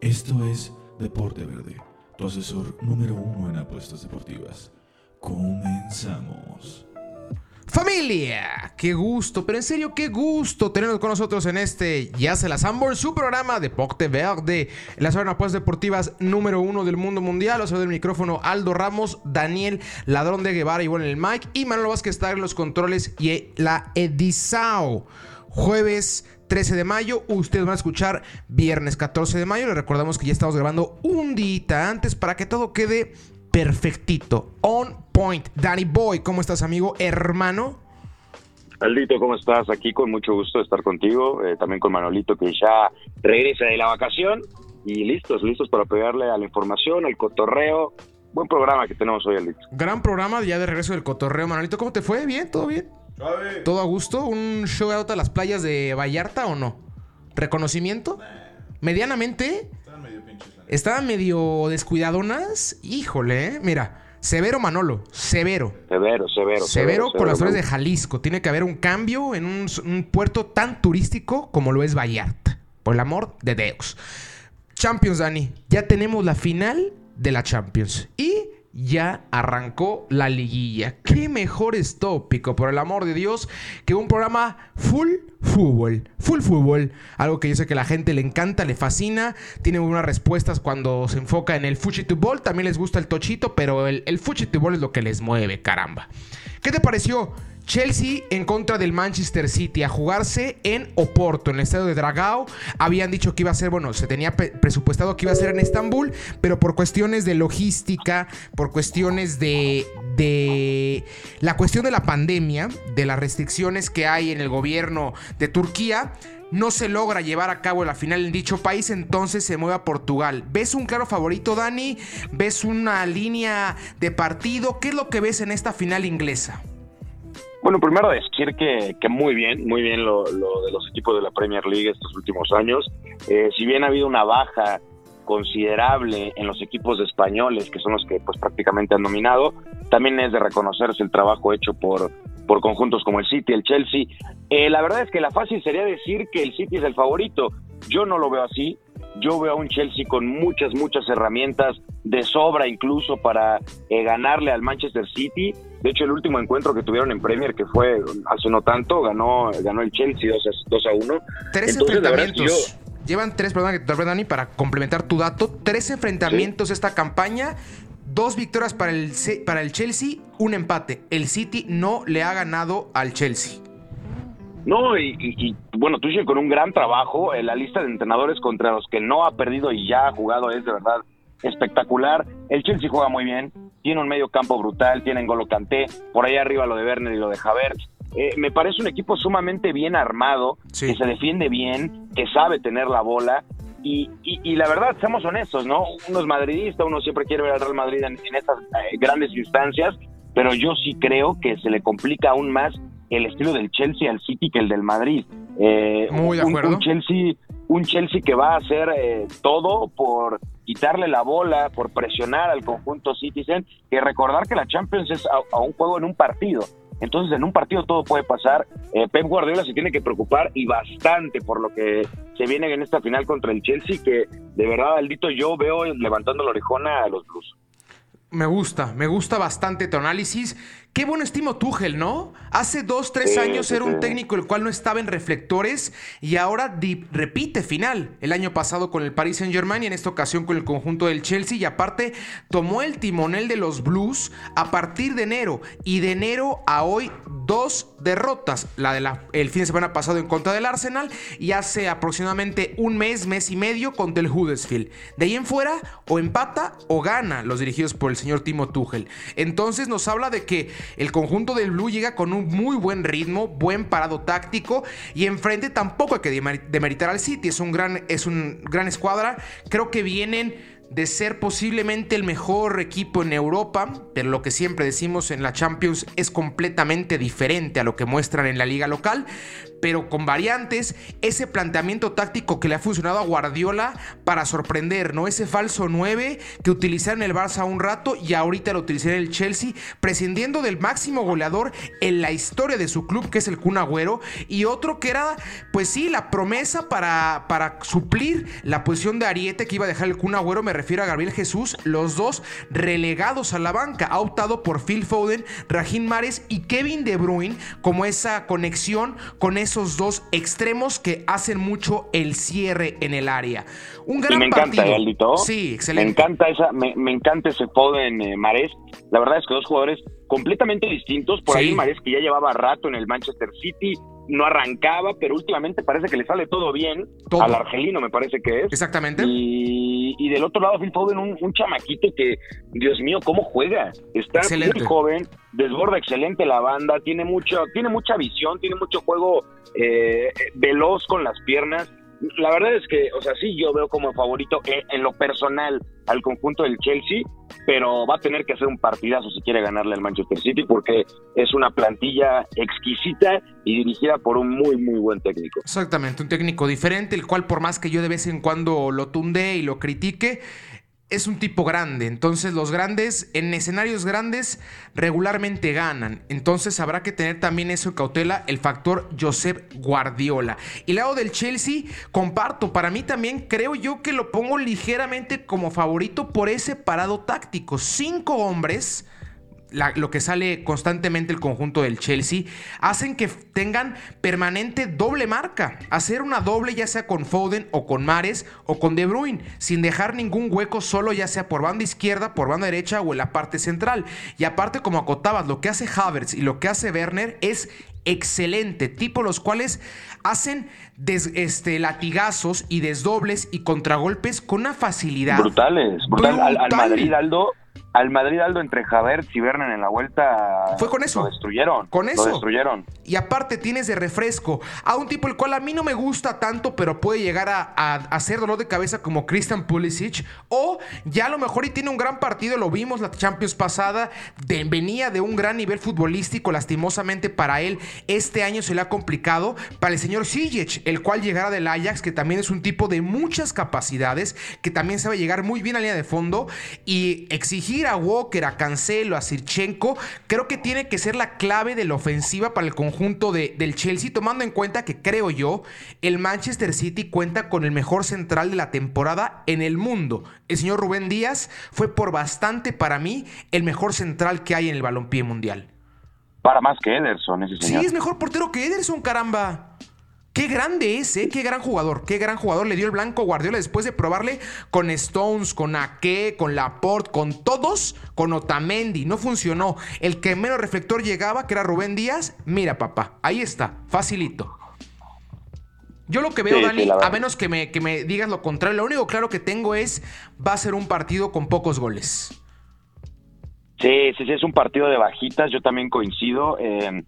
Esto es Deporte Verde, tu asesor número uno en apuestas deportivas. Comenzamos. Familia, qué gusto, pero en serio, qué gusto tenerlos con nosotros en este Ya se las Ambor, su programa Deporte Verde, la zona de apuestas deportivas número uno del mundo mundial. Los del micrófono Aldo Ramos, Daniel Ladrón de Guevara, igual en el mic, y Manuel Vázquez está en los controles y la Edisao. Jueves 13 de mayo. Ustedes van a escuchar viernes 14 de mayo. Les recordamos que ya estamos grabando un día antes para que todo quede perfectito. On point. Danny Boy, ¿cómo estás, amigo? Hermano. Aldito, ¿cómo estás? Aquí con mucho gusto de estar contigo. Eh, también con Manolito, que ya regresa de la vacación. Y listos, listos para pegarle a la información, al cotorreo. Buen programa que tenemos hoy, Aldito. Gran programa ya de regreso del cotorreo. Manolito, ¿cómo te fue? ¿Bien? ¿Todo bien? ¿Todo a gusto? ¿Un show out a las playas de Vallarta o no? ¿Reconocimiento? Medianamente. Estaban medio pinches. Estaban medio descuidadonas. Híjole, ¿eh? mira. Severo Manolo, severo. Severo, severo. Severo, por las zonas de Jalisco. Tiene que haber un cambio en un, un, puerto tan turístico como lo es Vallarta. Por el amor de Deus. Champions, Dani. Ya tenemos la final de la Champions. Y ya arrancó la liguilla. Qué mejor es tópico, por el amor de Dios, que un programa full fútbol. Full fútbol. Algo que yo sé que a la gente le encanta, le fascina. Tiene buenas respuestas cuando se enfoca en el fuchitubol. También les gusta el tochito, pero el, el fuchitubol es lo que les mueve, caramba. ¿Qué te pareció? Chelsea en contra del Manchester City a jugarse en Oporto, en el estadio de Dragao. Habían dicho que iba a ser, bueno, se tenía presupuestado que iba a ser en Estambul, pero por cuestiones de logística, por cuestiones de, de la cuestión de la pandemia, de las restricciones que hay en el gobierno de Turquía, no se logra llevar a cabo la final en dicho país, entonces se mueve a Portugal. ¿Ves un claro favorito, Dani? ¿Ves una línea de partido? ¿Qué es lo que ves en esta final inglesa? Bueno, primero decir que, que muy bien, muy bien lo, de los equipos de la Premier League estos últimos años. Eh, si bien ha habido una baja considerable en los equipos españoles, que son los que pues prácticamente han dominado, también es de reconocerse el trabajo hecho por, por conjuntos como el City, el Chelsea. Eh, la verdad es que la fácil sería decir que el City es el favorito. Yo no lo veo así. Yo veo a un Chelsea con muchas, muchas herramientas de sobra incluso para eh, ganarle al Manchester City. De hecho, el último encuentro que tuvieron en Premier, que fue hace no tanto, ganó, ganó el Chelsea 2 a, 1. Tres enfrentamientos. Llevan tres, perdón, Dani, para complementar tu dato. Tres enfrentamientos esta campaña. Dos victorias para el, para el Chelsea, un empate. El City no le ha ganado al Chelsea. No, y, bueno, tú con un gran trabajo, la lista de entrenadores contra los que no ha perdido y ya ha jugado es de verdad espectacular. El Chelsea juega muy bien, tiene un medio campo brutal, tiene Golo Canté, por ahí arriba lo de Werner y lo de Havertz. Eh, me parece un equipo sumamente bien armado, que se defiende bien, que sabe tener la bola. Y, y, la verdad, seamos honestos, ¿no? Uno es madridista, uno siempre quiere ver al Real Madrid en, estas eh, grandes instancias, pero yo sí creo que se le complica aún más el estilo del Chelsea al City que el del Madrid. Eh, Muy de acuerdo. Un, Chelsea, un Chelsea que va a hacer eh, todo por quitarle la bola, por presionar al conjunto Citizen, que recordar que la Champions es a, un juego en un partido. Entonces, en un partido todo puede pasar. Eh, Pep Guardiola se tiene que preocupar y bastante por lo que se viene en esta final contra el Chelsea, que de verdad, Aldito, yo veo levantando la orejona a los Blues. Me gusta, me gusta bastante tu análisis. Qué bueno estimo Tuchel, ¿no? Hace dos, tres años era un técnico el cual no estaba en reflectores y ahora repite final. El año pasado con el Paris Saint Germain y en esta ocasión con el conjunto del Chelsea y aparte tomó el timonel de los Blues a partir de enero y de enero a hoy dos derrotas. La del el fin de semana pasado en contra del Arsenal y hace aproximadamente un mes, mes y medio contra el Huddersfield. De ahí en fuera o empata o gana los dirigidos por el señor Timo Tuchel. Entonces nos habla de que el conjunto del Blue llega con un muy buen ritmo, buen parado táctico y enfrente tampoco hay que demeritar al City. Es un gran, es un gran escuadra. Creo que vienen de ser posiblemente el mejor equipo en Europa, pero lo que siempre decimos en la Champions es completamente diferente a lo que muestran en la liga local. Pero con variantes, ese planteamiento táctico que le ha funcionado a Guardiola para sorprender, ¿no? Ese falso 9 que utilizaron en el Barça un rato y ahorita lo utilizaron en el Chelsea, prescindiendo del máximo goleador en la historia de su club, que es el Kun Agüero, y otro que era, pues sí, la promesa para, para suplir la posición de Ariete que iba a dejar el Kun Agüero, me refiero a Gabriel Jesús, los dos relegados a la banca, ha optado por Phil Foden, Raheem Mares y Kevin De Bruyne como esa conexión con esos dos extremos que hacen mucho el cierre en el área. Un gran me encanta, partido. Sí, excelente. Me encanta esa, me, encanta ese Foden eh, Mares. La verdad es que dos jugadores completamente distintos. Por ahí Mares que ya llevaba rato en el Manchester City, no arrancaba, pero últimamente parece que le sale todo bien. Al argelino me parece que es. Exactamente. Y, del otro lado Phil Foden, un, un, chamaquito que, Dios mío, cómo juega. Está muy joven, desborda excelente la banda, tiene mucho, tiene mucha visión, tiene mucho juego eh, veloz con las piernas la verdad es que, o sea, sí, yo veo como favorito en lo personal al conjunto del Chelsea, pero va a tener que hacer un partidazo si quiere ganarle al Manchester City porque es una plantilla exquisita y dirigida por un muy, muy buen técnico. Exactamente, un técnico diferente, el cual por más que yo de vez en cuando lo tunde y lo critique, es un tipo grande, entonces los grandes en escenarios grandes regularmente ganan, entonces habrá que tener también eso en cautela, el factor Josep Guardiola. Y lado del Chelsea, comparto, para mí también creo yo que lo pongo ligeramente como favorito por ese parado táctico, cinco hombres lo que sale constantemente el conjunto del Chelsea, hacen que tengan permanente doble marca. Hacer una doble ya sea con Foden o con Mares o con De Bruyne, sin dejar ningún hueco solo ya sea por banda izquierda, por banda derecha o en la parte central. Y aparte como acotabas, lo que hace Havertz y lo que hace Werner es excelente, tipo los cuales hacen este, latigazos y desdobles y contragolpes con una facilidad. Brutales, brutal. al Madrid, Aldo, al Madrid Aldo entre Javier y Werner en la vuelta fue con eso. lo destruyeron con eso. lo destruyeron. Y aparte tienes de refresco a un tipo el cual a mí no me gusta tanto pero puede llegar a, hacer dolor de cabeza como Christian Pulisic. O ya a lo mejor y tiene un gran partido lo vimos la Champions pasada venía de un gran nivel futbolístico lastimosamente para él este año se le ha complicado. Para el señor Sijic el cual llegará del Ajax que también es un tipo de muchas capacidades que también sabe llegar muy bien a línea de fondo y exigir a Walker, a Cancelo, a Sirchenko, creo que tiene que ser la clave de la ofensiva para el conjunto de, del Chelsea, tomando en cuenta que creo yo, el Manchester City cuenta con el mejor central de la temporada en el mundo. El señor Rubén Díaz fue por bastante para mí el mejor central que hay en el balompié mundial. Para más que Ederson, ese señor. Sí, es mejor portero que Ederson, caramba. Qué grande es, ¿eh? Qué gran jugador. Qué gran jugador le dio el blanco Guardiola después de probarle con Stones, con Ake, con Laporte, con todos, con Otamendi. No funcionó. El que menos reflector llegaba, que era Rubén Díaz, mira, papá, ahí está, facilito. Yo lo que veo, Dani, a menos que me, que me digas lo contrario, lo único claro que tengo es va a ser un partido con pocos goles. Sí, sí, sí, es un partido de bajitas, yo también coincido. Eh,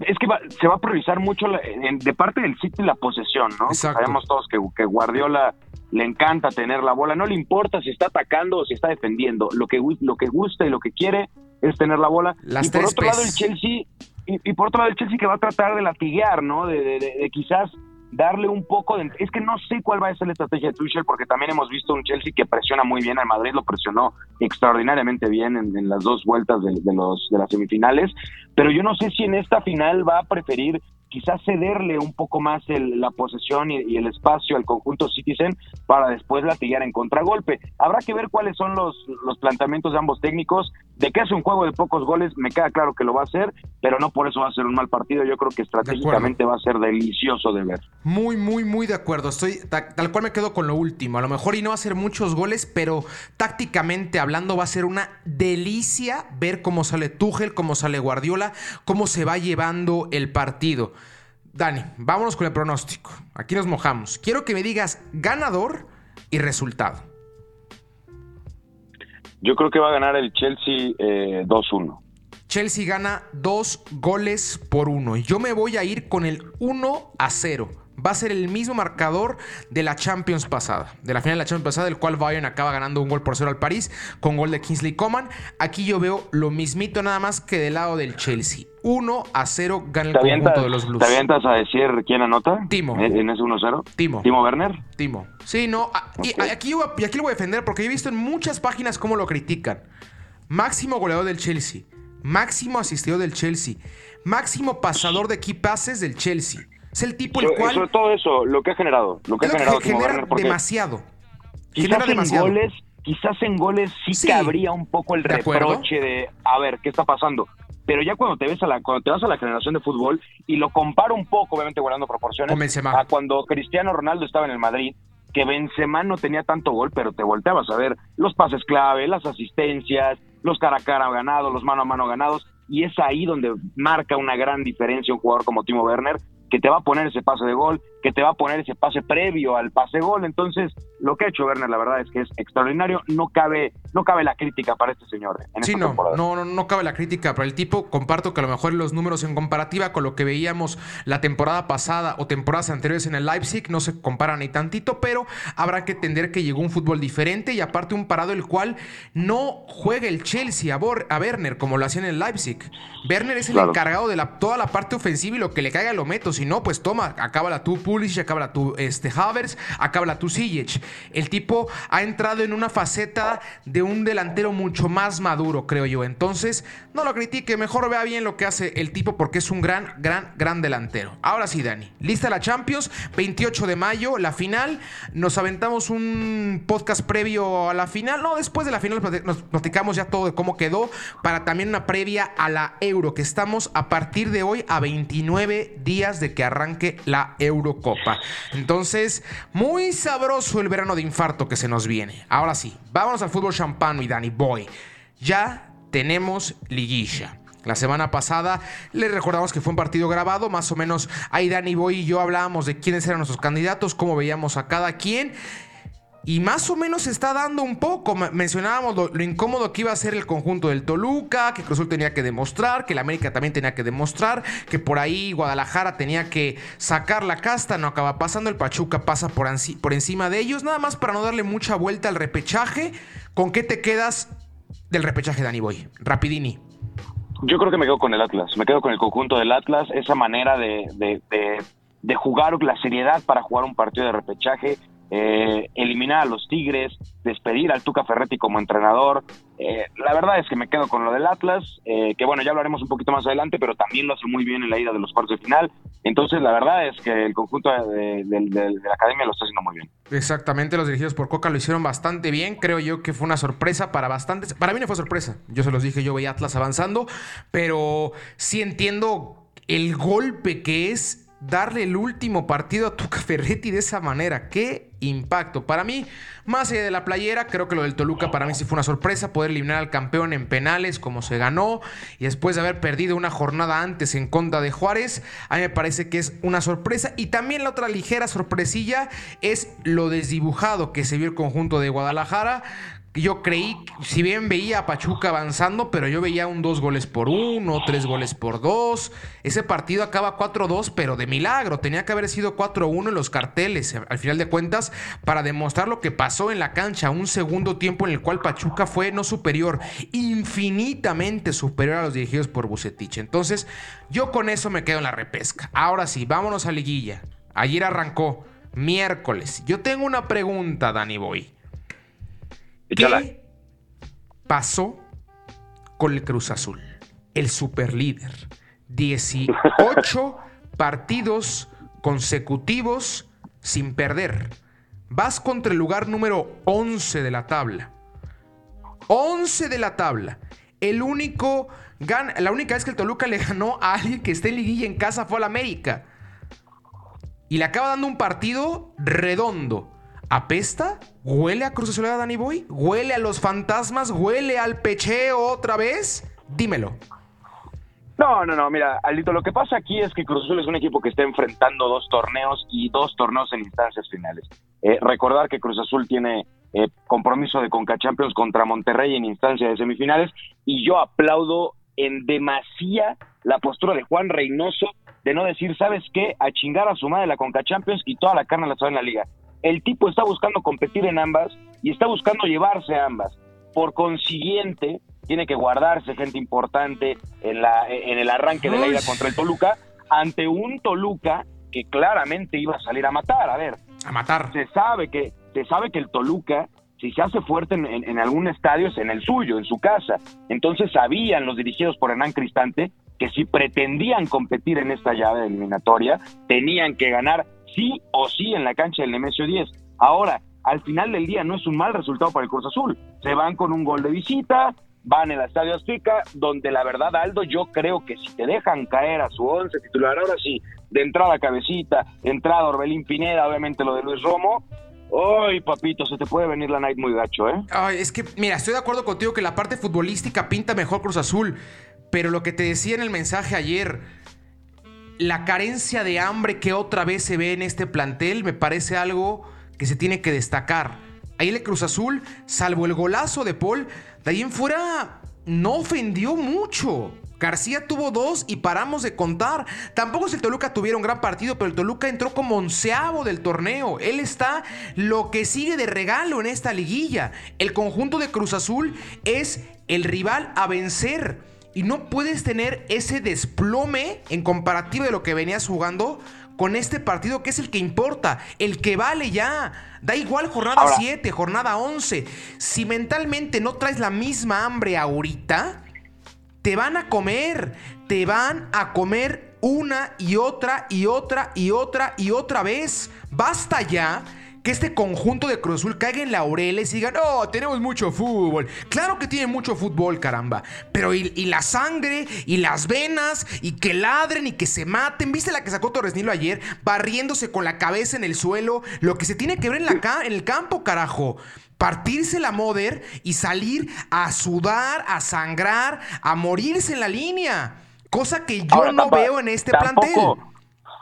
es que se va a priorizar mucho de parte del City la posesión, ¿no? Sabemos todos que, que, Guardiola le encanta tener la bola, no le importa si está atacando o si está defendiendo, lo que, lo que gusta y lo que quiere es tener la bola. y por otro lado el Chelsea, y, por otro lado el Chelsea que va a tratar de latiguear, ¿no? de quizás darle un poco de... Es que no sé cuál va a ser la estrategia de Tuchel porque también hemos visto un Chelsea que presiona muy bien al Madrid, lo presionó extraordinariamente bien en, las dos vueltas de, los, de las semifinales, pero yo no sé si en esta final va a preferir quizás cederle un poco más la posesión y, el espacio al conjunto Citizen para después latillar en contragolpe. Habrá que ver cuáles son los, los planteamientos de ambos técnicos. De que es un juego de pocos goles, me queda claro que lo va a hacer, pero no por eso va a ser un mal partido. Yo creo que estratégicamente va a ser delicioso de ver. Muy, muy, muy de acuerdo. Estoy tal cual me quedo con lo último. A lo mejor y no va a ser muchos goles, pero tácticamente hablando va a ser una delicia ver cómo sale Tuchel, cómo sale Guardiola, cómo se va llevando el partido. Dani, vámonos con el pronóstico. Aquí nos mojamos. Quiero que me digas ganador y resultado. Yo creo que va a ganar el Chelsea 2-1. Eh, Chelsea gana dos goles por uno. Yo me voy a ir con el 1 a 0. Va a ser el mismo marcador de la Champions pasada, de la final de la Champions pasada, el cual Bayern acaba ganando un gol por cero al París con gol de Kingsley Coman. Aquí yo veo lo mismito nada más que del lado del Chelsea. 1 a 0 gana el conjunto de los Blues. ¿Te avientas a decir quién anota? Timo. ¿En ese 1-0? Timo. ¿Timo Werner? Timo. Sí, no. Y aquí, y aquí lo voy a defender porque he visto en muchas páginas cómo lo critican. Máximo goleador del Chelsea. Máximo asistidor del Chelsea. Máximo pasador de key passes del Chelsea. Es el tipo el cual. Sobre todo eso, lo que ha generado. Lo que ha generado genera demasiado. Genera demasiado. En goles, quizás en goles sí, cabría un poco el reproche de, a ver, ¿qué está pasando? Pero ya cuando te ves a la, cuando te vas a la generación de fútbol y lo comparo un poco, obviamente guardando proporciones, a cuando Cristiano Ronaldo estaba en el Madrid, que Benzema no tenía tanto gol, pero te volteabas a ver los pases clave, las asistencias, los cara a cara ganados, los mano a mano ganados, y es ahí donde marca una gran diferencia un jugador como Timo Werner, que te va a poner ese pase de gol, que te va a poner ese pase previo al pase gol. Entonces, lo que ha hecho Werner, la verdad es que es extraordinario. No cabe, no cabe la crítica para este señor. En sí, no, no, no, no cabe la crítica para el tipo. Comparto que a lo mejor los números en comparativa con lo que veíamos la temporada pasada o temporadas anteriores en el Leipzig no se comparan ni tantito, pero habrá que entender que llegó un fútbol diferente y aparte un parado el cual no juega el Chelsea a, a Werner como lo hacía en el Leipzig. Werner es el encargado de la, toda la parte ofensiva y lo que le caiga lo meto. Si no, pues toma, acaba la tu Pulisic, acaba la tu este, Havers, acaba la tu Sijic. El tipo ha entrado en una faceta de un delantero mucho más maduro, creo yo. Entonces, no lo critique, mejor vea bien lo que hace el tipo porque es un gran, gran, gran delantero. Ahora sí, Dani. Lista la Champions, 28 de mayo, la final. Nos aventamos un podcast previo a la final. No, después de la final nos platicamos ya todo de cómo quedó para también una previa a la Euro, que estamos a partir de hoy a 29 días de que arranque la Eurocopa. Entonces, muy sabroso el verano de infarto que se nos viene. Ahora sí, vámonos al fútbol champano y Dani Boy. Ya tenemos liguilla. La semana pasada les recordamos que fue un partido grabado, más o menos ahí Dani Boy y yo hablábamos de quiénes eran nuestros candidatos, cómo veíamos a cada quien. Y más o menos se está dando un poco. Mencionábamos lo, incómodo que iba a ser el conjunto del Toluca, que Cruzul tenía que demostrar, que el América también tenía que demostrar, que por ahí Guadalajara tenía que sacar la casta, no acaba pasando, el Pachuca pasa por, encima de ellos, nada más para no darle mucha vuelta al repechaje. ¿Con qué te quedas del repechaje, Dani Boy? Rapidini. Yo creo que me quedo con el Atlas, me quedo con el conjunto del Atlas, esa manera de, de, de jugar la seriedad para jugar un partido de repechaje, eh, eliminar a los Tigres, despedir al Tuca Ferretti como entrenador. Eh, la verdad es que me quedo con lo del Atlas, eh, que bueno, ya hablaremos un poquito más adelante, pero también lo hace muy bien en la ida de los cuartos de final. Entonces, la verdad es que el conjunto de, la academia lo está haciendo muy bien. Exactamente, los dirigidos por Coca lo hicieron bastante bien. Creo yo que fue una sorpresa para bastantes. Para mí no fue sorpresa. Yo se los dije, yo veía Atlas avanzando, pero sí entiendo el golpe que es darle el último partido a Tuca Ferretti de esa manera. ¡Qué impacto! Para mí, más allá de la playera, creo que lo del Toluca para mí sí fue una sorpresa. Poder eliminar al campeón en penales como se ganó y después de haber perdido una jornada antes en contra de Juárez, a mí me parece que es una sorpresa. Y también la otra ligera sorpresilla es lo desdibujado que se vio el conjunto de Guadalajara yo creí, si bien veía a Pachuca avanzando, pero yo veía un dos goles por uno, tres goles por dos. Ese partido acaba 4-2, pero de milagro. Tenía que haber sido 4-1 en los carteles, al final de cuentas, para demostrar lo que pasó en la cancha. Un segundo tiempo en el cual Pachuca fue no superior, infinitamente superior a los dirigidos por Bucetich. Entonces, yo con eso me quedo en la repesca. Ahora sí, vámonos a liguilla. Ayer arrancó, miércoles. Yo tengo una pregunta, Dani Boy. ¿Qué pasó con el Cruz Azul? El superlíder. 18 partidos consecutivos sin perder. Vas contra el lugar número 11 de la tabla. 11 de la tabla. El único la única vez que el Toluca le ganó a alguien que esté en liguilla en casa fue al América. Y le acaba dando un partido redondo. ¿Apesta? ¿Huele a Cruz Azul de Danny Boy? ¿Huele a los fantasmas? ¿Huele al pecheo otra vez? Dímelo. No, no, no, mira, Alito, lo que pasa aquí es que Cruz Azul es un equipo que está enfrentando dos torneos y dos torneos en instancias finales. Eh, recordar que Cruz Azul tiene eh, compromiso de Conca Champions contra Monterrey en instancia de semifinales y yo aplaudo en demasía la postura de Juan Reynoso de no decir, ¿sabes qué? A chingar a su madre la Conca Champions y toda la carne la sabe en la liga. El tipo está buscando competir en ambas y está buscando llevarse a ambas. Por consiguiente, tiene que guardarse gente importante en, la, en el arranque de la ida contra el Toluca ante un Toluca que claramente iba a salir a matar. A ver, a matar. Se sabe que, se sabe que el Toluca, si se hace fuerte en, algún estadio, es en el suyo, en su casa. Entonces sabían los dirigidos por Hernán Cristante que si pretendían competir en esta llave eliminatoria, tenían que ganar sí o sí en la cancha del Nemesio 10. Ahora, al final del día no es un mal resultado para el Cruz Azul. Se van con un gol de visita, van el Estadio Azteca, donde la verdad, Aldo, yo creo que si te dejan caer a su once titular, ahora sí, de entrada Cabecita, entrada Orbelín Pineda, obviamente lo de Luis Romo, Ay, papito, se te puede venir la night muy gacho, ¿eh? Ay, es que, mira, estoy de acuerdo contigo que la parte futbolística pinta mejor Cruz Azul, pero lo que te decía en el mensaje ayer, la carencia de hambre que otra vez se ve en este plantel me parece algo que se tiene que destacar. Ahí el Cruz Azul, salvo el golazo de Paul, de ahí en fuera no ofendió mucho. García tuvo dos y paramos de contar. Tampoco si el Toluca tuviera un gran partido, pero el Toluca entró como onceavo del torneo. Él está lo que sigue de regalo en esta liguilla. El conjunto de Cruz Azul es el rival a vencer. Y no puedes tener ese desplome en comparativa de lo que venías jugando con este partido que es el que importa, el que vale ya. Da igual jornada 7, jornada 11. Si mentalmente no traes la misma hambre ahorita, te van a comer, te van a comer una y otra y otra y otra y otra vez. Basta ya que este conjunto de Cruz Azul caiga en laureles y digan, oh, tenemos mucho fútbol. Claro que tiene mucho fútbol, caramba. Pero y, la sangre y las venas y que ladren y que se maten. ¿Viste la que sacó Torres Nilo ayer? Barriéndose con la cabeza en el suelo. Lo que se tiene que ver en, la en el campo, carajo partirse la moder y salir a sudar, a sangrar, a morirse en la línea. Cosa que yo no veo en este plantel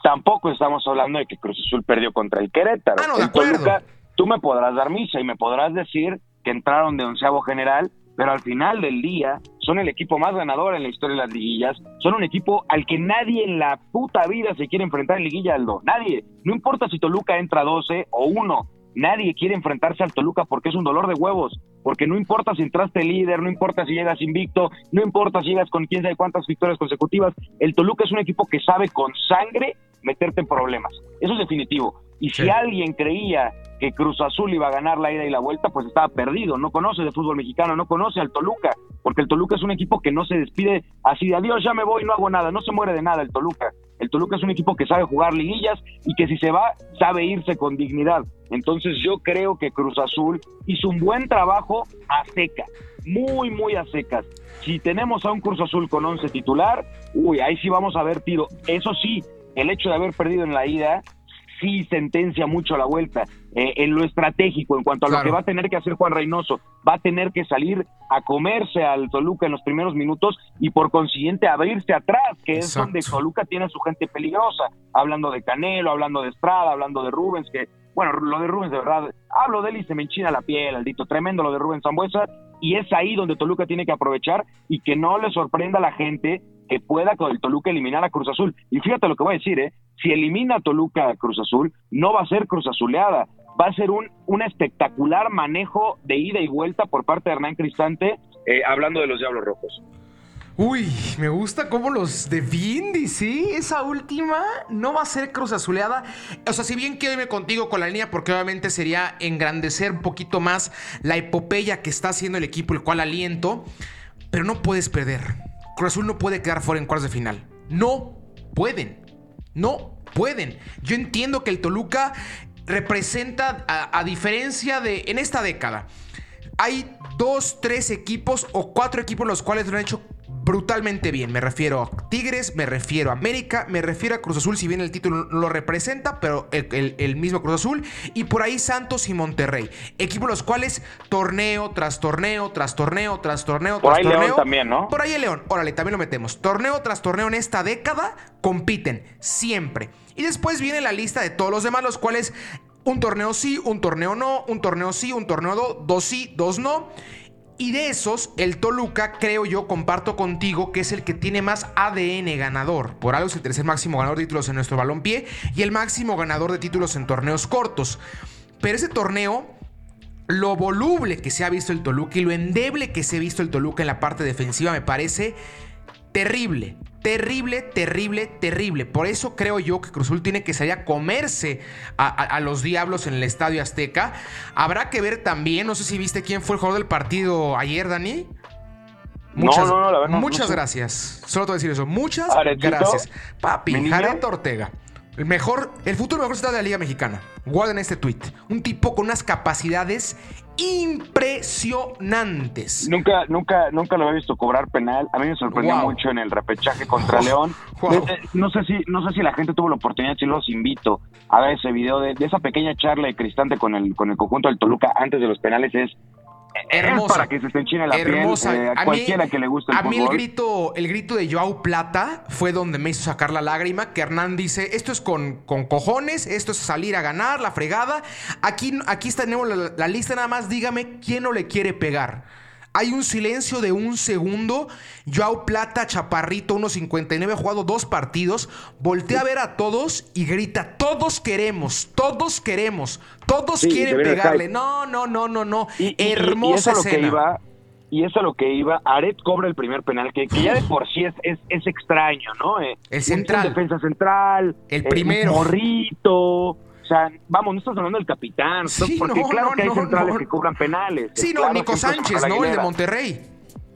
tampoco estamos hablando de que Cruz Azul perdió contra el Querétaro. Ah, no, acuerdo. tú me podrás dar misa y me podrás decir que entraron de onceavo general, pero al final del día son el equipo más ganador en la historia de las liguillas, son un equipo al que nadie en la puta vida se quiere enfrentar en liguilla, Aldo, nadie, no importa si Toluca entra 12 o 1, nadie quiere enfrentarse al Toluca porque es un dolor de huevos, porque no importa si entraste líder, no importa si llegas invicto, no importa si llegas con quién sabe cuántas victorias consecutivas, el Toluca es un equipo que sabe con sangre meterte en problemas. Eso es definitivo. Y si alguien creía que Cruz Azul iba a ganar la ida y la vuelta, pues estaba perdido. No conoce de fútbol mexicano, no conoce al Toluca, porque el Toluca es un equipo que no se despide así de adiós, ya me voy, no hago nada, no se muere de nada el Toluca. El Toluca es un equipo que sabe jugar liguillas y que si se va, sabe irse con dignidad. Entonces yo creo que Cruz Azul hizo un buen trabajo a seca, muy, muy a secas. Si tenemos a un Cruz Azul con 11 titular, uy, ahí sí vamos a ver tiro. Eso sí, el hecho de haber perdido en la ida sí sentencia mucho la vuelta. Eh, en lo estratégico, en cuanto a lo que va a tener que hacer Juan Reynoso, va a tener que salir a comerse al Toluca en los primeros minutos y por consiguiente abrirse atrás, que es donde Toluca tiene a su gente peligrosa, hablando de Canelo, hablando de Estrada, hablando de Rubens, que bueno, lo de Rubens de verdad, hablo de él y se me enchina la piel, Aldito, tremendo lo de Rubens Zambuesa, y es ahí donde Toluca tiene que aprovechar y que no le sorprenda a la gente que pueda con el Toluca eliminar a Cruz Azul. Y fíjate lo que voy a decir, ¿eh? si elimina a Toluca a Cruz Azul, no va a ser Cruz Azuleada, va a ser un, un espectacular manejo de ida y vuelta por parte de Hernán Cristante, eh, hablando de los Diablos Rojos. Uy, me gusta cómo los defiende, ¿sí? Esa última no va a ser cruz azuleada. O sea, si bien irme contigo con la línea, porque obviamente sería engrandecer un poquito más la epopeya que está haciendo el equipo, el cual aliento, pero no puedes perder. Cruz Azul no puede quedar fuera en cuartos de final. No pueden. No pueden. Yo entiendo que el Toluca representa, a, diferencia de en esta década, hay dos, tres equipos o cuatro equipos los cuales lo han hecho brutalmente bien. Me refiero a Tigres, me refiero a América, me refiero a Cruz Azul, si bien el título lo representa, pero el, mismo Cruz Azul. Y por ahí Santos y Monterrey. Equipos los cuales torneo tras torneo, tras torneo, tras torneo, por ahí León también, ¿no? Por ahí el León. Órale, también lo metemos. Torneo tras torneo en esta década compiten siempre. Y después viene la lista de todos los demás, los cuales un torneo sí, un torneo no, un torneo sí, un torneo dos sí, dos no. Y de esos, el Toluca, creo yo, comparto contigo, que es el que tiene más ADN ganador. Por algo es el tercer máximo ganador de títulos en nuestro balompié y el máximo ganador de títulos en torneos cortos. Pero ese torneo, lo voluble que se ha visto el Toluca y lo endeble que se ha visto el Toluca en la parte defensiva me parece terrible. Terrible, terrible, terrible. Por eso creo yo que Cruzul tiene que salir a comerse a, los diablos en el Estadio Azteca. Habrá que ver también, no sé si viste quién fue el jugador del partido ayer, Dani. Muchas, no, no, la verdad, muchas gracias. Solo te voy a decir eso. Muchas gracias. Papi, Jared Ortega. El mejor, el futuro mejor estado de la Liga Mexicana. Guarden este tweet. Un tipo con unas capacidades impresionantes. Nunca, nunca, nunca lo había visto cobrar penal. A mí me sorprendió mucho en el repechaje contra León. No sé si, no sé si la gente tuvo la oportunidad, si los invito a ver ese video de, esa pequeña charla de Cristante con el, con el conjunto del Toluca antes de los penales. Es hermosa. para que se te enchine la hermosa. piel eh, a, cualquiera que le guste el A mí el grito, el grito de Joao Plata fue donde me hizo sacar la lágrima, que Hernán dice, esto es con, con cojones, esto es salir a ganar, la fregada. Aquí, aquí tenemos la lista, nada más dígame quién no le quiere pegar. Hay un silencio de un segundo. Joao Plata, chaparrito, 1.59, ha jugado dos partidos. Voltea a ver a todos y grita: Todos queremos, todos queremos, todos quieren pegarle. No, no, no, no, no. Hermosa y, escena. Lo que iba, y eso a lo que iba, Aret cobra el primer penal, que, ya de por sí es, es, extraño, ¿no? Eh, el central. defensa central. El primero. morrito sea, vamos, no estás hablando del capitán, porque claro que hay centrales que cobran penales. Sí, no, Nico Sánchez, ¿no? El de Monterrey.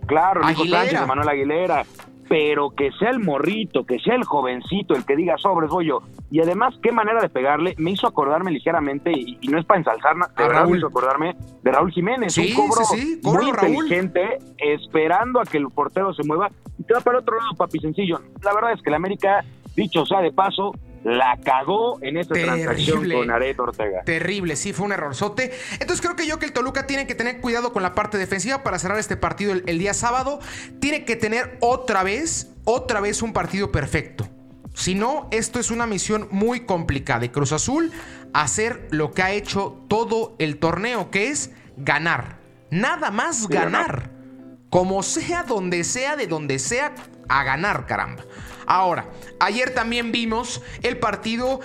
Claro, Nico Sánchez, Manuel Aguilera. Pero que sea el morrito, que sea el jovencito el que diga sobres voy yo. Y además, qué manera de pegarle, me hizo acordarme ligeramente, y, no es para ensalzar, de verdad me hizo acordarme de Raúl Jiménez. un cobro muy inteligente, esperando a que el portero se mueva y te va para el otro lado, papi, sencillo. La verdad es que la América, dicho sea de paso, la cagó en esta transacción con Aret Ortega. Terrible, sí, fue un errorzote. Entonces creo que yo que el Toluca tiene que tener cuidado con la parte defensiva para cerrar este partido el, día sábado. Tiene que tener otra vez, otra vez un partido perfecto. Si no, esto es una misión muy complicada. Y Cruz Azul, hacer lo que ha hecho todo el torneo, que es ganar. Nada más ganar. Como sea, donde sea, de donde sea, a ganar, caramba. Ahora, ayer también vimos el partido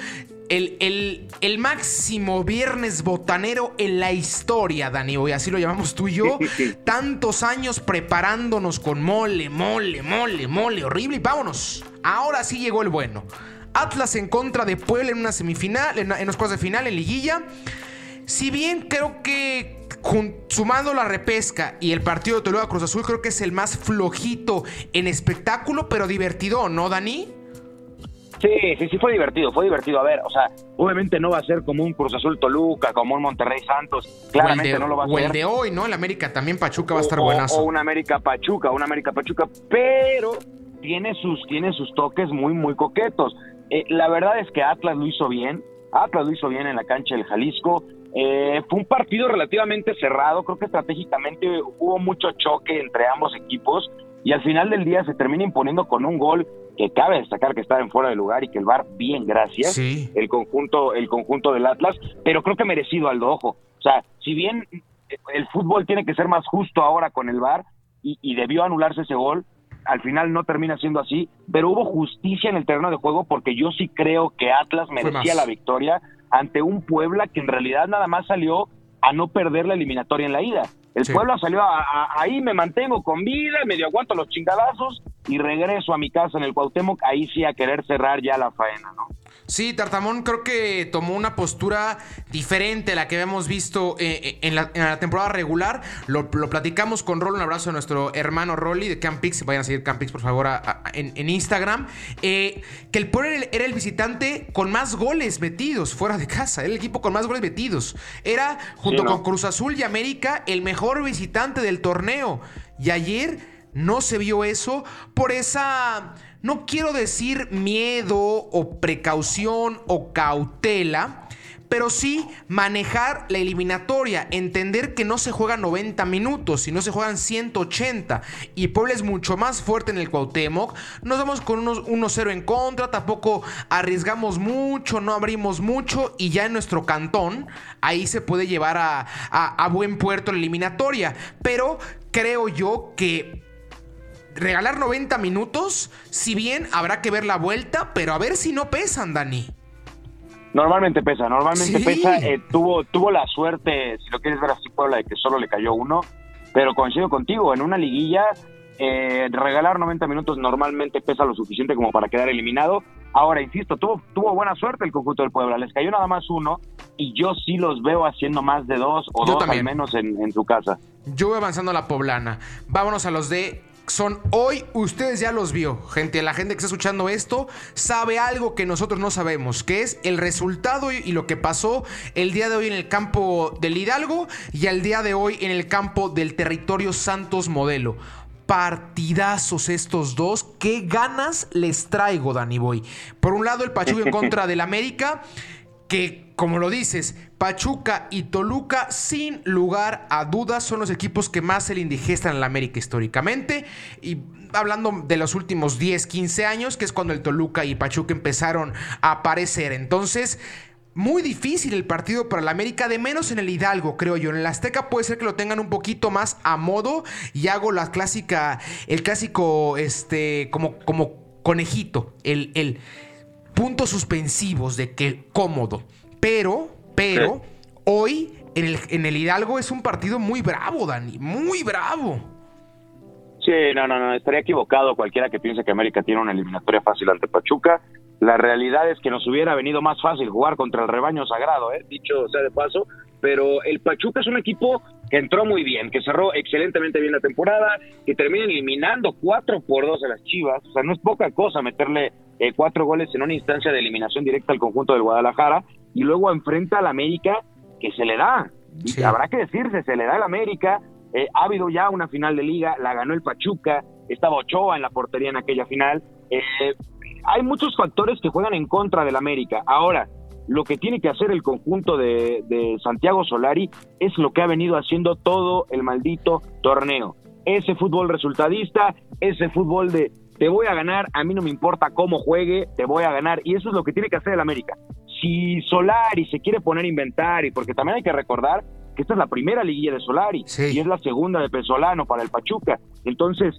el, el, máximo viernes botanero en la historia, Dani. Hoy así lo llamamos tú y yo. Tantos años preparándonos con mole, mole, mole, mole, horrible. Y vámonos. Ahora sí llegó el bueno. Atlas en contra de Puebla en una semifinal, en, en los cuartos de final, en liguilla. Si bien creo que sumando la repesca y el partido de Toluca Cruz Azul, creo que es el más flojito en espectáculo, pero divertido, ¿no, Dani? Sí, sí, sí, fue divertido, fue divertido. A ver, o sea, obviamente no va a ser como un Cruz Azul Toluca, como un Monterrey Santos. Claramente no lo va a ser. O el de hoy, ¿no? El América también Pachuca va a estar buenazo. O un América Pachuca, un América Pachuca, pero tiene sus, tiene sus toques muy, muy coquetos. Eh, la verdad es que Atlas lo hizo bien. Atlas lo hizo bien en la cancha del Jalisco. Eh, fue un partido relativamente cerrado, creo que estratégicamente hubo mucho choque entre ambos equipos y al final del día se termina imponiendo con un gol que cabe destacar que estaba en fuera de lugar y que el VAR bien gracias el conjunto el conjunto del Atlas, pero creo que merecido al ojo. O sea, si bien el fútbol tiene que ser más justo ahora con el VAR y, y debió anularse ese gol, al final no termina siendo así, pero hubo justicia en el terreno de juego porque yo sí creo que Atlas merecía la victoria ante un Puebla que en realidad nada más salió a no perder la eliminatoria en la ida. El Puebla salió ahí me mantengo con vida, medio aguanto los chingadazos y regreso a mi casa en el Cuauhtémoc, ahí sí a querer cerrar ya la faena, ¿no? Sí, Tartamón creo que tomó una postura diferente a la que habíamos visto eh, eh, en, la, temporada regular. Lo, platicamos con Rolo, un abrazo a nuestro hermano Rolly de Campix. Vayan a seguir Campix, por favor, en, Instagram. Eh, que el Puebla era el visitante con más goles metidos fuera de casa. Era el equipo con más goles metidos. Era, junto con Cruz Azul y América, el mejor visitante del torneo. Y ayer no se vio eso por esa no quiero decir miedo o precaución o cautela, pero sí manejar la eliminatoria, entender que no se juegan 90 minutos, sino se juegan 180 y Puebla es mucho más fuerte en el Cuauhtémoc. Nos vamos con unos 1-0 en contra, tampoco arriesgamos mucho, no abrimos mucho y ya en nuestro cantón ahí se puede llevar a, a buen puerto la eliminatoria, pero creo yo que regalar 90 minutos, si bien habrá que ver la vuelta, pero a ver si no pesan, Dani. Normalmente pesa, normalmente pesa. Eh, tuvo, tuvo la suerte, si lo quieres ver así, Puebla, de que solo le cayó uno. Pero coincido contigo, en una liguilla, eh, regalar 90 minutos normalmente pesa lo suficiente como para quedar eliminado. Ahora, insisto, tuvo, tuvo buena suerte el conjunto del Puebla. Les cayó nada más uno y yo sí los veo haciendo más de dos o dos al menos en, en su casa. Yo voy avanzando a la poblana. Vámonos a los de son hoy, ustedes ya los vio. Gente, la gente que está escuchando esto sabe algo que nosotros no sabemos, que es el resultado y lo que pasó el día de hoy en el campo del Hidalgo y el día de hoy en el campo del territorio Santos Modelo. Partidazos estos dos. ¿Qué ganas les traigo, Dani Boy? Por un lado, el Pachuca en contra del América que, como lo dices, Pachuca y Toluca, sin lugar a dudas, son los equipos que más se le indigestan en la América históricamente. Y hablando de los últimos 10, 15 años, que es cuando el Toluca y Pachuca empezaron a aparecer. Entonces, muy difícil el partido para la América, de menos en el Hidalgo, creo yo. En el Azteca puede ser que lo tengan un poquito más a modo y hago la clásica, el clásico, este, como, como conejito, el, el puntos suspensivos de que cómodo. Pero, pero, hoy en el, en el Hidalgo es un partido muy bravo, Dani, muy bravo. Sí, no, no, no, estaría equivocado cualquiera que piense que América tiene una eliminatoria fácil ante Pachuca. La realidad es que nos hubiera venido más fácil jugar contra el rebaño sagrado, ¿eh? dicho sea de paso, pero el Pachuca es un equipo que entró muy bien, que cerró excelentemente bien la temporada, que termina eliminando 4 por 2 a las Chivas, o sea, no es poca cosa meterle eh, cuatro goles en una instancia de eliminación directa al conjunto del Guadalajara y luego enfrenta al América que se le da. Y habrá que decirse, se le da al América. Eh, ha habido ya una final de liga, la ganó el Pachuca, estaba Ochoa en la portería en aquella final. Eh, hay muchos factores que juegan en contra del América. Ahora, lo que tiene que hacer el conjunto de, de Santiago Solari es lo que ha venido haciendo todo el maldito torneo. Ese fútbol resultadista, ese fútbol de te voy a ganar, a mí no me importa cómo juegue, te voy a ganar. Y eso es lo que tiene que hacer el América. Si Solari se quiere poner a inventar, y porque también hay que recordar que esta es la primera liguilla de Solari y es la segunda de Pesolano para el Pachuca. Entonces,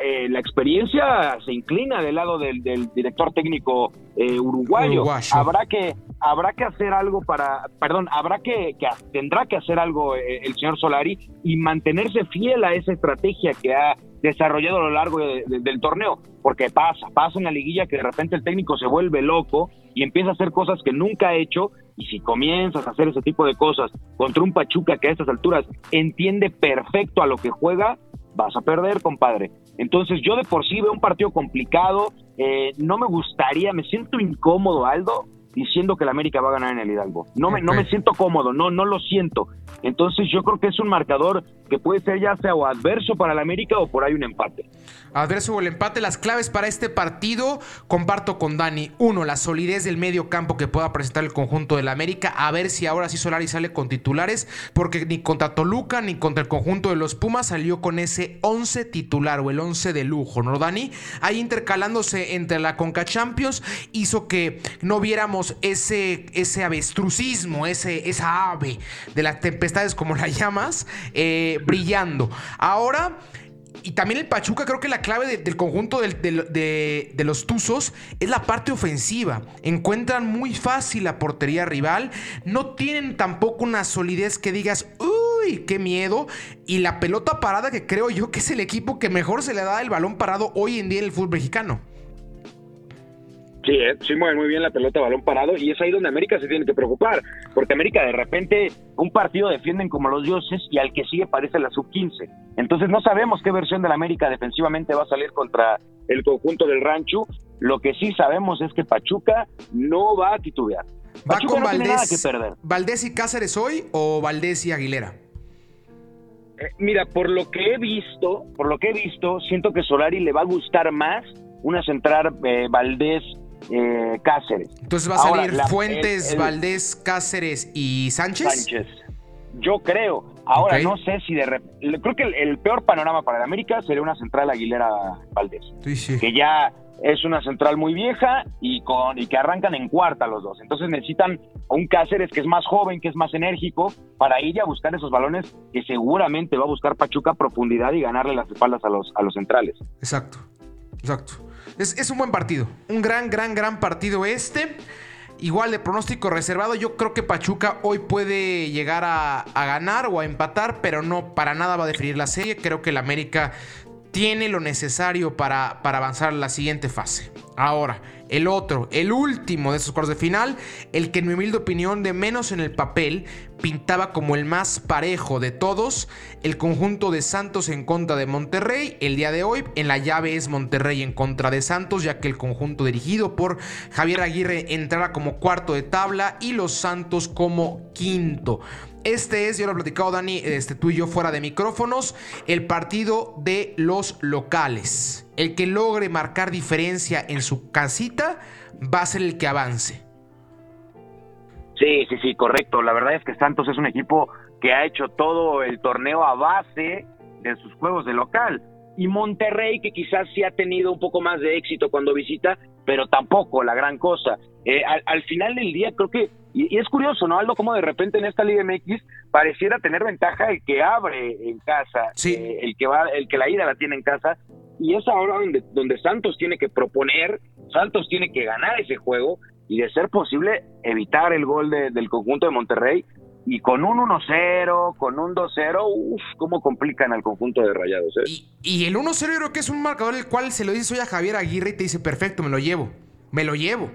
eh, la experiencia se inclina del lado del, director técnico eh, uruguayo. Habrá que habrá que hacer algo para, perdón, habrá que, que tendrá que hacer algo eh, el señor Solari y mantenerse fiel a esa estrategia que ha desarrollado a lo largo del torneo, porque pasa, pasa en la liguilla que de repente el técnico se vuelve loco y empieza a hacer cosas que nunca ha hecho, y si comienzas a hacer ese tipo de cosas contra un Pachuca que a estas alturas entiende perfecto a lo que juega, vas a perder, compadre. Entonces yo de por sí veo un partido complicado, eh, no me gustaría, me siento incómodo, Aldo, diciendo que la América va a ganar en el Hidalgo. No me, no me siento cómodo, no, no lo siento. Entonces yo creo que es un marcador que puede ser ya sea o adverso para la América o por ahí un empate. Adverso o el empate, las claves para este partido, comparto con Dani. Uno, la solidez del medio campo que pueda presentar el conjunto de la América, a ver si ahora sí Solari sale con titulares, porque ni contra Toluca ni contra el conjunto de los Pumas salió con ese 11 titular o el 11 de lujo, ¿no, Dani? Ahí intercalándose entre la Conca Champions hizo que no viéramos ese, ese avestrucismo, ese, esa ave de las tempestades, como la llamas, eh, brillando. Ahora y también el Pachuca, creo que la clave del conjunto de, los Tuzos es la parte ofensiva. Encuentran muy fácil la portería rival. No tienen tampoco una solidez que digas, uy, qué miedo. Y la pelota parada, que creo yo que es el equipo que mejor se le da el balón parado hoy en día en el fútbol mexicano. Sí, eh, sí mueve muy bien la pelota balón parado y es ahí donde América se tiene que preocupar, porque América de repente un partido defienden como los dioses y al que sigue parece la sub-15. Entonces no sabemos qué versión de la América defensivamente va a salir contra el conjunto del Rancho. Lo que sí sabemos es que Pachuca no va a titubear. ¿Va con Valdés, Valdés y Cáceres hoy o Valdés y Aguilera? Eh, mira, por lo que he visto, por lo que he visto, siento que Solari le va a gustar más una central eh, Valdés eh, Cáceres. Entonces va a salir Fuentes, Valdés, Cáceres y Sánchez. Sánchez. Yo creo. Ahora no sé si de creo que el, peor panorama para el América sería una central Aguilera Valdés. Que ya es una central muy vieja y con y que arrancan en cuarta los dos. Entonces necesitan un Cáceres que es más joven, que es más enérgico para ir a buscar esos balones que seguramente va a buscar Pachuca a profundidad y ganarle las espaldas a los a los centrales. Exacto. Exacto. Es, es un buen partido. Un gran, gran, gran partido este. Igual de pronóstico reservado, yo creo que Pachuca hoy puede llegar a, ganar o a empatar, pero no para nada va a definir la serie. Creo que el América tiene lo necesario para, para avanzar a la siguiente fase. Ahora, el otro, el último de esos cuartos de final, el que en mi humilde opinión, de menos en el papel, pintaba como el más parejo de todos, el conjunto de Santos en contra de Monterrey. El día de hoy, en la llave es Monterrey en contra de Santos, ya que el conjunto dirigido por Javier Aguirre entrará como cuarto de tabla y los Santos como quinto. Este es, yo lo he platicado Dani, este, tú y yo fuera de micrófonos, el partido de los locales. El que logre marcar diferencia en su casita va a ser el que avance. Sí, sí, sí, correcto. La verdad es que Santos es un equipo que ha hecho todo el torneo a base de sus juegos de local. Y Monterrey, que quizás sí ha tenido un poco más de éxito cuando visita, pero tampoco la gran cosa. Eh, al, final del día creo que, y, es curioso, ¿no, Aldo? Como de repente en esta Liga MX pareciera tener ventaja el que abre en casa, eh, el que va, el que la ida la tiene en casa, y es ahora donde, donde Santos tiene que proponer, Santos tiene que ganar ese juego, y de ser posible evitar el gol del conjunto de Monterrey, y con un 1-0, con un 2-0, uff, cómo complican al conjunto de Rayados. ¿eh? Y, el 1-0 yo creo que es un marcador el cual se lo dice hoy a Javier Aguirre y te dice, perfecto, me lo llevo, me lo llevo.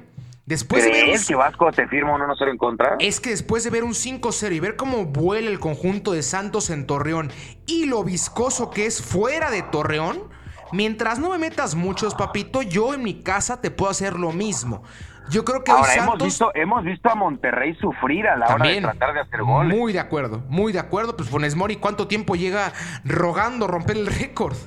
Después de ver que Vasco firma un 1-0 en contra? Es que después de ver un 5-0 y ver cómo vuela el conjunto de Santos en Torreón y lo viscoso que es fuera de Torreón, mientras no me metas muchos, papito, yo en mi casa te puedo hacer lo mismo. Yo creo que Ahora, hemos, visto, hemos visto a Monterrey sufrir a la hora de tratar de hacer goles. Muy de acuerdo, muy de acuerdo. Pues Funes Mori, ¿cuánto tiempo llega rogando romper el récord?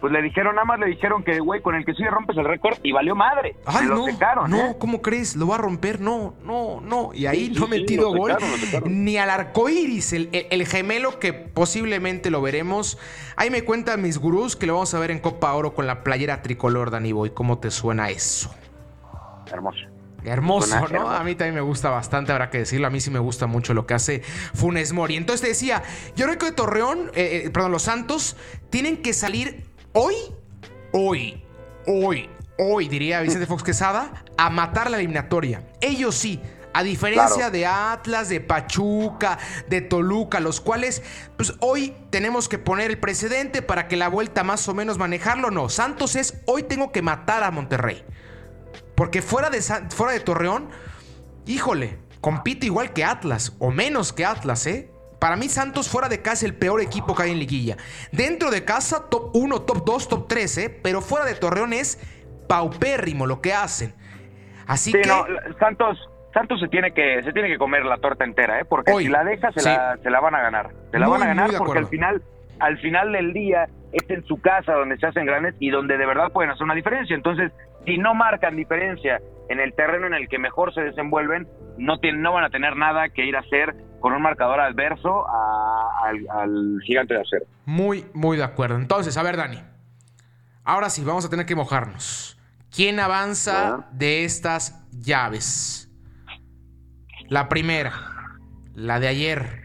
Pues le dijeron, nada más le dijeron que, güey, con el que sí rompes el récord y valió madre. Ay, no, no, ¿eh? ¿cómo crees? Lo va a romper, no, no, no. Y ahí no ha metido gol ni al arco iris, el, el, gemelo que posiblemente lo veremos. Ahí me cuentan mis gurús que lo vamos a ver en Copa Oro con la playera tricolor, Dani Boy. ¿Cómo te suena eso? Hermoso. Hermoso, ¿no? A mí también me gusta bastante, habrá que decirlo. A mí sí me gusta mucho lo que hace Funes Mori. Entonces te decía, yo creo que Torreón, eh, eh, perdón, los Santos tienen que salir hoy, hoy, hoy, hoy, diría Vicente Fox Quesada, a matar la eliminatoria. Ellos sí. A diferencia de Atlas, de Pachuca, de Toluca, los cuales, pues hoy tenemos que poner el precedente para que la vuelta más o menos manejarlo. No, Santos es hoy tengo que matar a Monterrey. Porque fuera de, fuera de Torreón, híjole, compite igual que Atlas, o menos que Atlas, ¿eh? Para mí Santos fuera de casa es el peor equipo que hay en liguilla. Dentro de casa, top 1, top 2, top 3, ¿eh? Pero fuera de Torreón es paupérrimo lo que hacen. Así que... No, Santos, Santos se tiene que se tiene que comer la torta entera, ¿eh? Porque si la deja se, la, se la van a ganar. Se la van a ganar porque al final al final del día es en su casa donde se hacen grandes y donde de verdad pueden hacer una diferencia. Entonces, si no marcan diferencia en el terreno en el que mejor se desenvuelven, no, tienen, no van a tener nada que ir a hacer con un marcador adverso al, gigante de acero. Muy, muy de acuerdo. Entonces, a ver, Dani. Ahora sí, vamos a tener que mojarnos. ¿Quién avanza de estas llaves? La primera, la de ayer,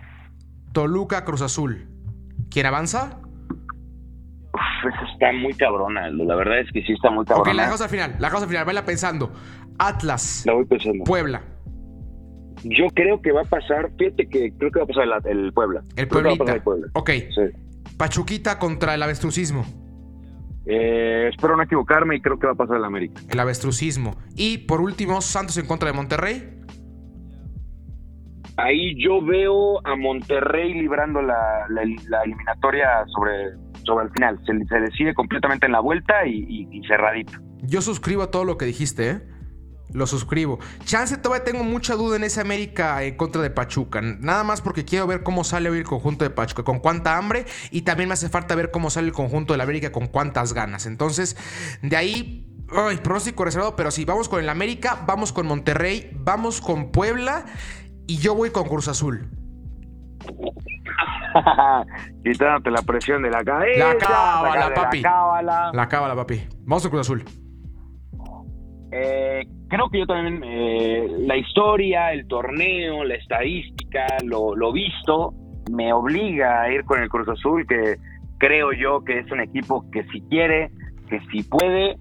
Toluca Cruz Azul. ¿Quién avanza? Uf, está muy cabrona. La verdad es que sí está muy cabrona. Ok, la dejamos al final. La dejamos al final. Vela pensando. Atlas. La voy pensando. Puebla. Yo creo que va a pasar. Fíjate que creo que va a pasar el, Puebla. El Pueblita. El Puebla. Ok. Pachuquita contra el avestrucismo. Eh, espero no equivocarme y creo que va a pasar el América. El avestrucismo. Y por último, Santos en contra de Monterrey. Ahí yo veo a Monterrey librando la, eliminatoria sobre, sobre el final. Se, decide completamente en la vuelta y, cerradito. Yo suscribo a todo lo que dijiste, ¿eh? Lo suscribo. Chance todavía tengo mucha duda en esa América en contra de Pachuca. Nada más porque quiero ver cómo sale hoy el conjunto de Pachuca, con cuánta hambre. Y también me hace falta ver cómo sale el conjunto de la América con cuántas ganas. Entonces, de ahí. Ay, pronóstico reservado, pero sí, vamos con el América, vamos con Monterrey, vamos con Puebla y yo voy con Cruz Azul. Quitándote la presión de la cabeza. La cábala, papi. La cábala. La cábala, papi. Vamos con Cruz Azul. Eh, creo que yo también, eh, la historia, el torneo, la estadística, lo, lo visto, me obliga a ir con el Cruz Azul, que creo yo que es un equipo que si quiere, que si puede,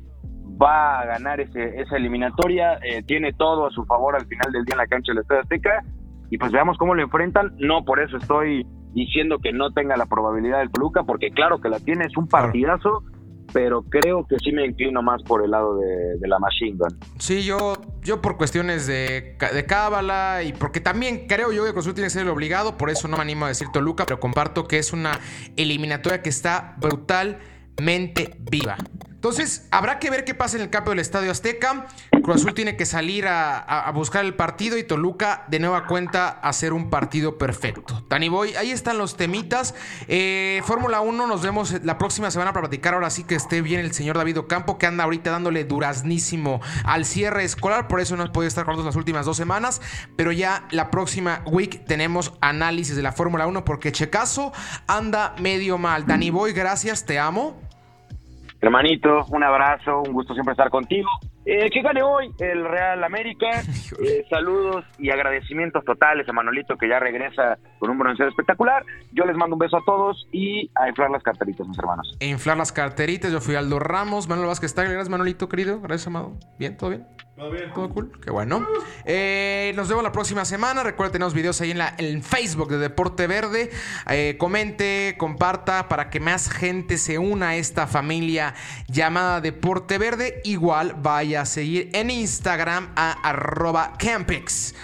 va a ganar ese, esa eliminatoria, eh, tiene todo a su favor al final del día en la cancha del Estadio Azteca, y pues veamos cómo lo enfrentan, no por eso estoy diciendo que no tenga la probabilidad del Toluca, porque claro que la tiene, es un partidazo, pero creo que sí me inclino más por el lado de, la Machine Gun. Sí, yo, yo por cuestiones de, de cábala y porque también creo yo que Cruz tiene que ser el obligado, por eso no me animo a decir Toluca, pero comparto que es una eliminatoria que está brutalmente viva. Entonces, habrá que ver qué pasa en el campo del Estadio Azteca. Cruz Azul tiene que salir a, buscar el partido y Toluca de nueva cuenta hacer un partido perfecto. Dani Boy, ahí están los temitas. Eh, Fórmula 1, nos vemos la próxima semana para platicar. Ahora sí que esté bien el señor David Ocampo, que anda ahorita dándole duraznísimo al cierre escolar. Por eso no ha podido estar con nosotros las últimas dos semanas. Pero ya la próxima week tenemos análisis de la Fórmula 1 porque Checaso anda medio mal. Dani Boy, gracias, te amo. Hermanito, un abrazo, un gusto siempre estar contigo. Eh, que gane hoy el Real América. Eh, saludos y agradecimientos totales a Manolito que ya regresa con un bronceado espectacular. Yo les mando un beso a todos y a inflar las carteritas, mis hermanos. inflar las carteritas, yo fui Aldo Ramos, Manuel Vázquez Gracias, Manolito, querido. Gracias, amado. ¿Bien? ¿Todo bien? Bien. Todo cool. Qué bueno. Eh, nos vemos la próxima semana. Recuerden, tenemos videos ahí en, la, Facebook de Deporte Verde. Eh, comente, comparta para que más gente se una a esta familia llamada Deporte Verde. Igual vaya a seguir en Instagram a arroba Campex.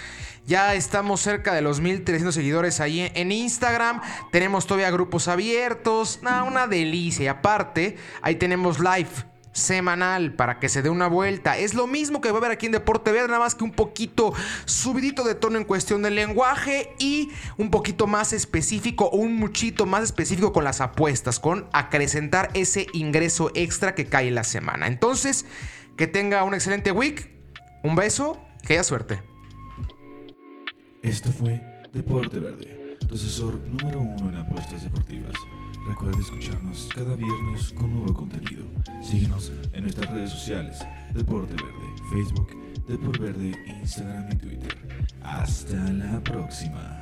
Ya estamos cerca de los 1300 seguidores ahí en Instagram. Tenemos todavía grupos abiertos. una delicia. Y aparte, ahí tenemos live semanal para que se dé una vuelta. Es lo mismo que va a haber aquí en Deporte Verde, nada más que un poquito subidito de tono en cuestión del lenguaje y un poquito más específico o un muchito más específico con las apuestas, con acrecentar ese ingreso extra que cae en la semana. Entonces, que tenga un excelente week, un beso, que haya suerte. Esto fue Deporte Verde, tu asesor número uno en apuestas deportivas. Recuerda escucharnos cada viernes con nuevo contenido. Síguenos en nuestras redes sociales, Deporte Verde, Facebook, Deporte Verde, Instagram y Twitter. Hasta la próxima.